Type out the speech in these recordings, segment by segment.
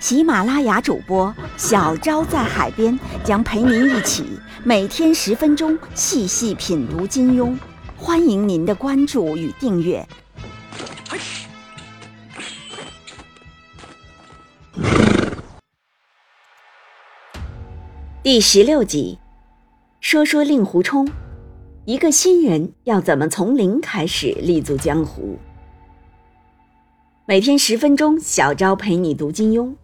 喜马拉雅主播小昭在海边将陪您一起每天十分钟细细品读金庸，欢迎您的关注与订阅。第十六集，说说令狐冲，一个新人要怎么从零开始立足江湖？每天十分钟，小昭陪你读金庸。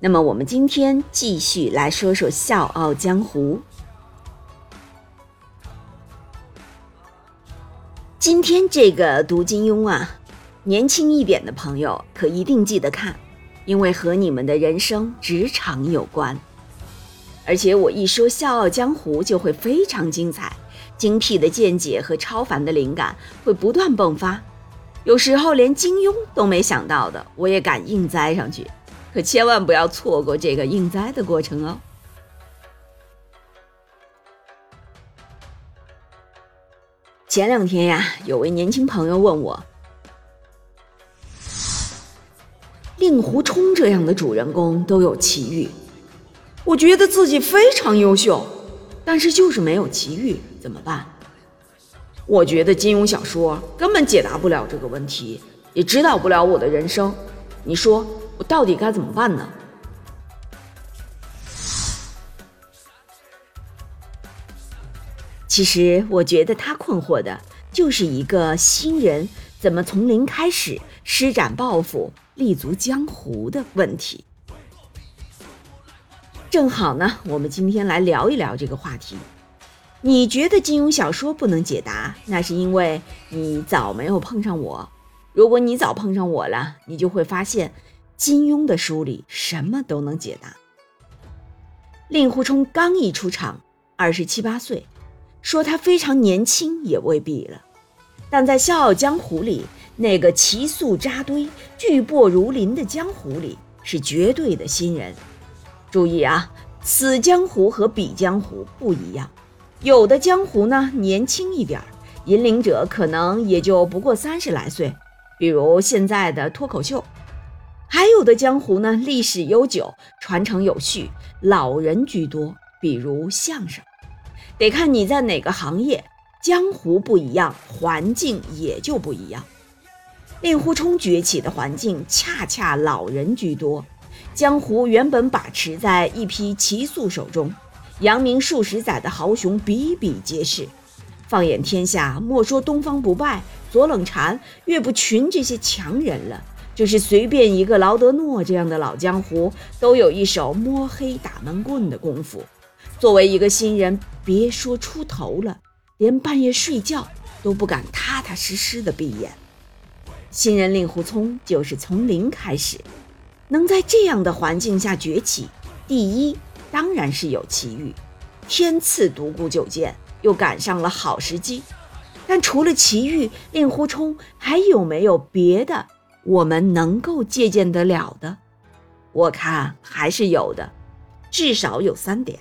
那么我们今天继续来说说《笑傲江湖》。今天这个读金庸啊，年轻一点的朋友可一定记得看，因为和你们的人生、职场有关。而且我一说《笑傲江湖》就会非常精彩，精辟的见解和超凡的灵感会不断迸发，有时候连金庸都没想到的，我也敢硬栽上去。可千万不要错过这个应灾的过程哦！前两天呀，有位年轻朋友问我，令狐冲这样的主人公都有奇遇，我觉得自己非常优秀，但是就是没有奇遇，怎么办？我觉得金庸小说根本解答不了这个问题，也指导不了我的人生，你说？我到底该怎么办呢？其实我觉得他困惑的就是一个新人怎么从零开始施展抱负、立足江湖的问题。正好呢，我们今天来聊一聊这个话题。你觉得金庸小说不能解答，那是因为你早没有碰上我。如果你早碰上我了，你就会发现。金庸的书里什么都能解答。令狐冲刚一出场，二十七八岁，说他非常年轻也未必了。但在《笑傲江湖》里，那个奇宿扎堆、巨擘如林的江湖里，是绝对的新人。注意啊，此江湖和彼江湖不一样。有的江湖呢年轻一点儿，引领者可能也就不过三十来岁，比如现在的脱口秀。还有的江湖呢，历史悠久，传承有序，老人居多，比如相声。得看你在哪个行业，江湖不一样，环境也就不一样。令狐冲崛起的环境恰恰老人居多，江湖原本把持在一批奇宿手中，扬名数十载的豪雄比比皆是。放眼天下，莫说东方不败、左冷禅、岳不群这些强人了。就是随便一个劳德诺这样的老江湖，都有一手摸黑打闷棍的功夫。作为一个新人，别说出头了，连半夜睡觉都不敢踏踏实实的闭眼。新人令狐冲就是从零开始，能在这样的环境下崛起，第一当然是有奇遇，天赐独孤九剑，又赶上了好时机。但除了奇遇，令狐冲还有没有别的？我们能够借鉴得了的，我看还是有的，至少有三点。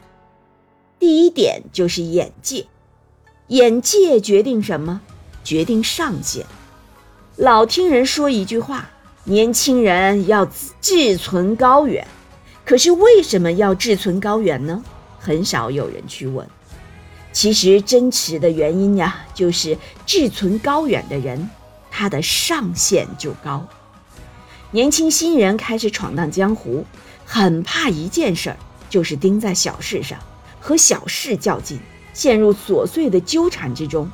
第一点就是眼界，眼界决定什么？决定上限。老听人说一句话：年轻人要志存高远。可是为什么要志存高远呢？很少有人去问。其实真实的原因呀，就是志存高远的人。他的上限就高。年轻新人开始闯荡江湖，很怕一件事儿，就是盯在小事上，和小事较劲，陷入琐碎的纠缠之中。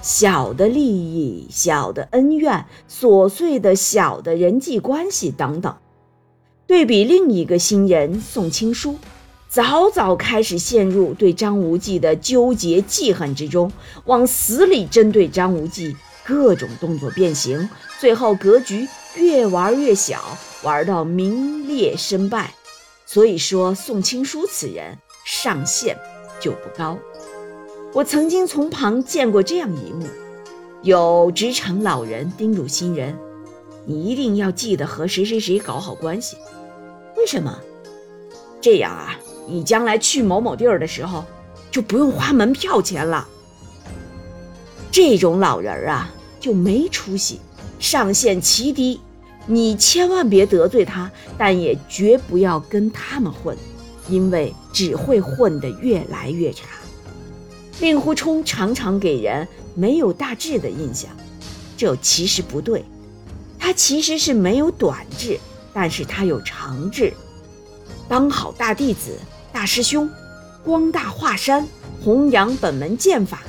小的利益、小的恩怨、琐碎的小的人际关系等等。对比另一个新人宋青书，早早开始陷入对张无忌的纠结记恨之中，往死里针对张无忌。各种动作变形，最后格局越玩越小，玩到名裂身败。所以说宋青书此人上限就不高。我曾经从旁见过这样一幕：有职场老人叮嘱新人，你一定要记得和谁谁谁搞好关系。为什么？这样啊，你将来去某某地儿的时候，就不用花门票钱了。这种老人啊，就没出息，上限极低。你千万别得罪他，但也绝不要跟他们混，因为只会混得越来越差。令狐冲常常给人没有大志的印象，这其实不对，他其实是没有短志，但是他有长志。当好大弟子、大师兄，光大华山，弘扬本门剑法，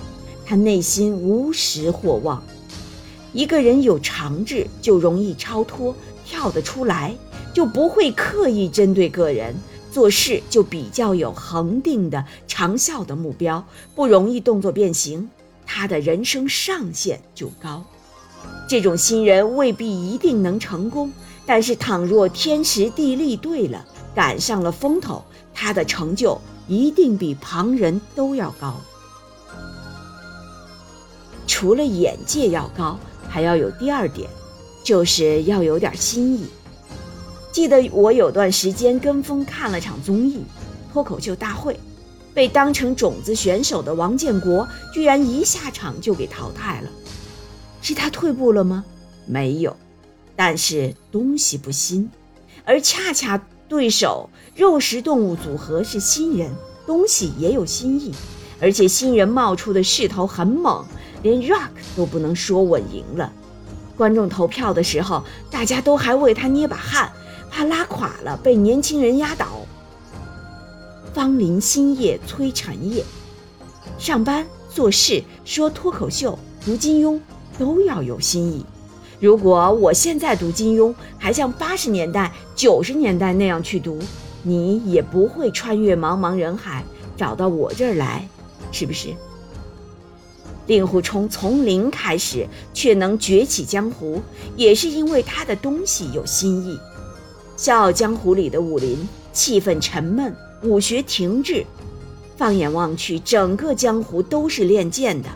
他内心无时或忘。一个人有长志，就容易超脱，跳得出来，就不会刻意针对个人做事，就比较有恒定的长效的目标，不容易动作变形，他的人生上限就高。这种新人未必一定能成功，但是倘若天时地利对了，赶上了风头，他的成就一定比旁人都要高。除了眼界要高。还要有第二点，就是要有点新意。记得我有段时间跟风看了场综艺《脱口秀大会》，被当成种子选手的王建国居然一下场就给淘汰了。是他退步了吗？没有，但是东西不新，而恰恰对手肉食动物组合是新人，东西也有新意，而且新人冒出的势头很猛。连 Rock 都不能说稳赢了，观众投票的时候，大家都还为他捏把汗，怕拉垮了被年轻人压倒。芳临新叶催产叶，上班做事说脱口秀读金庸都要有新意。如果我现在读金庸还像八十年代、九十年代那样去读，你也不会穿越茫茫人海找到我这儿来，是不是？令狐冲从零开始却能崛起江湖，也是因为他的东西有新意。《笑傲江湖》里的武林气氛沉闷，武学停滞。放眼望去，整个江湖都是练剑的，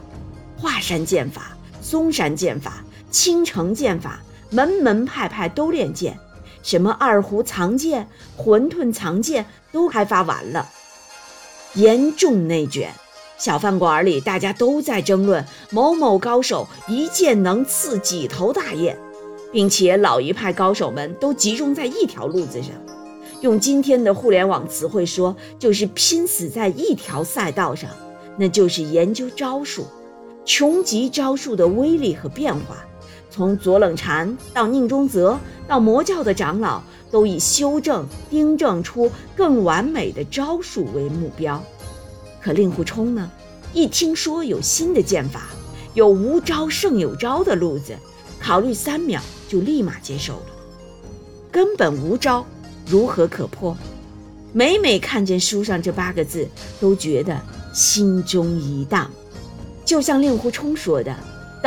华山剑法、嵩山剑法、青城剑法，门门派派都练剑。什么二胡藏剑、馄饨藏剑都开发完了，严重内卷。小饭馆里，大家都在争论某某高手一剑能刺几头大雁，并且老一派高手们都集中在一条路子上，用今天的互联网词汇说，就是拼死在一条赛道上，那就是研究招数，穷极招数的威力和变化。从左冷禅到宁中则，到魔教的长老，都以修正、订正出更完美的招数为目标。可令狐冲呢？一听说有新的剑法，有无招胜有招的路子，考虑三秒就立马接受了。根本无招，如何可破？每每看见书上这八个字，都觉得心中一荡。就像令狐冲说的：“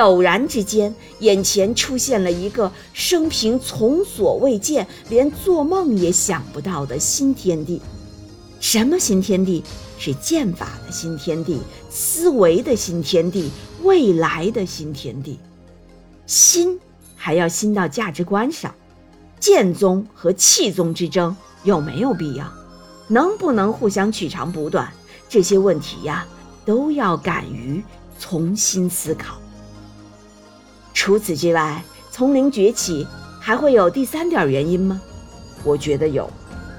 陡然之间，眼前出现了一个生平从所未见、连做梦也想不到的新天地。什么新天地？”是剑法的新天地，思维的新天地，未来的新天地。新还要新到价值观上，剑宗和气宗之争有没有必要？能不能互相取长补短？这些问题呀，都要敢于重新思考。除此之外，从零崛起还会有第三点原因吗？我觉得有，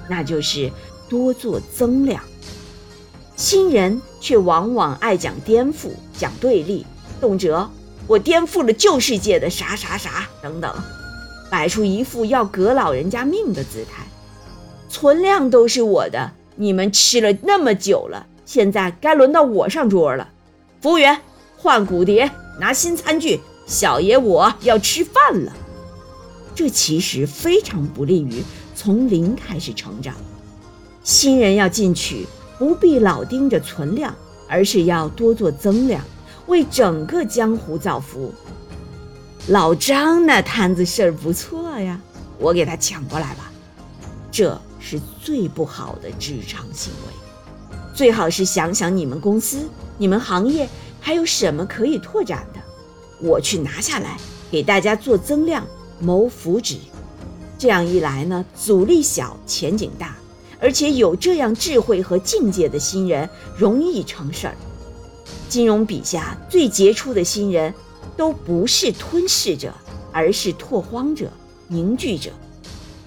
那就是多做增量。新人却往往爱讲颠覆、讲对立，动辄我颠覆了旧世界的啥啥啥等等，摆出一副要革老人家命的姿态。存量都是我的，你们吃了那么久了，现在该轮到我上桌了。服务员，换骨碟，拿新餐具，小爷我要吃饭了。这其实非常不利于从零开始成长。新人要进取。不必老盯着存量，而是要多做增量，为整个江湖造福。老张那摊子事儿不错呀，我给他抢过来吧。这是最不好的职场行为。最好是想想你们公司、你们行业还有什么可以拓展的，我去拿下来，给大家做增量、谋福祉。这样一来呢，阻力小，前景大，而且有这样智慧和境界的新人容易成事儿。金融笔下最杰出的新人，都不是吞噬者，而是拓荒者、凝聚者。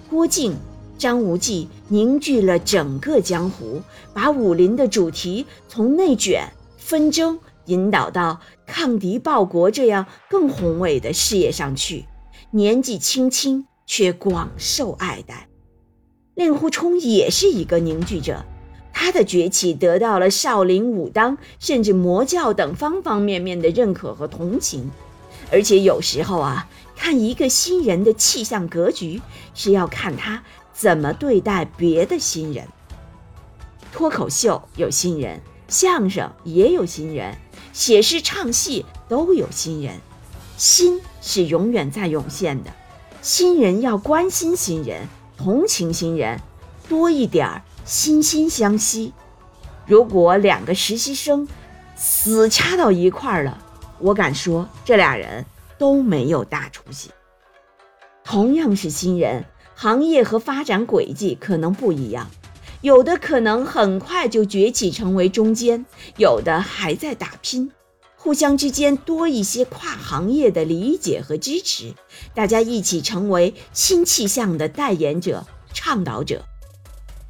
郭靖、张无忌凝聚了整个江湖，把武林的主题从内卷、纷争引导到抗敌报国这样更宏伟的事业上去。年纪轻轻。却广受爱戴。令狐冲也是一个凝聚者，他的崛起得到了少林、武当甚至魔教等方方面面的认可和同情。而且有时候啊，看一个新人的气象格局，是要看他怎么对待别的新人。脱口秀有新人，相声也有新人，写诗唱戏都有新人，新是永远在涌现的。新人要关心新人，同情新人，多一点儿惺惺相惜。如果两个实习生死掐到一块儿了，我敢说这俩人都没有大出息。同样是新人，行业和发展轨迹可能不一样，有的可能很快就崛起成为中坚，有的还在打拼。互相之间多一些跨行业的理解和支持，大家一起成为新气象的代言者、倡导者。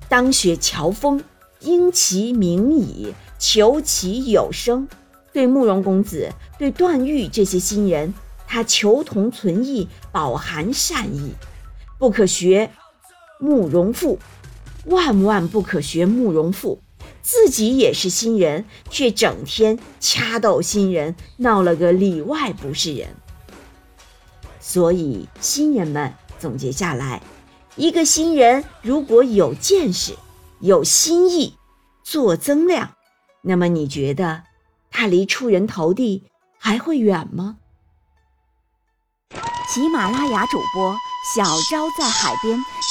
当雪乔峰，因其名矣，求其有声。对慕容公子、对段誉这些新人，他求同存异，饱含善意。不可学慕容复，万万不可学慕容复。自己也是新人，却整天掐斗新人，闹了个里外不是人。所以新人们总结下来，一个新人如果有见识、有新意、做增量，那么你觉得他离出人头地还会远吗？喜马拉雅主播小昭在海边